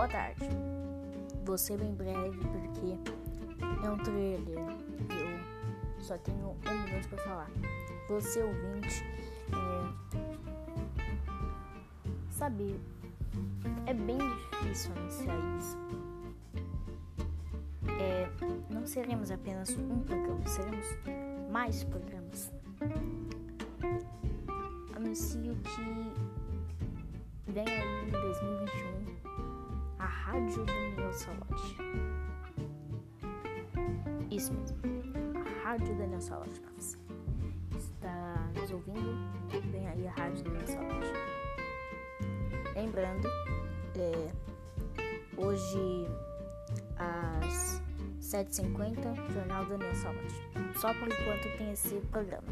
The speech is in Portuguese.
Boa tarde. Ser bem breve porque é um trailer eu só tenho um minuto para falar. Você ouvinte, é... sabe, é bem difícil anunciar isso. É, não seremos apenas um programa, seremos mais programas. Anuncio que Rádio do Daniel Salote. Isso mesmo, a Rádio Daniel Salote pra você. Está nos ouvindo? Vem aí a Rádio Daniel Salote. Lembrando, é, hoje às 7h50, Jornal Daniel Salote. Só por enquanto tem esse programa.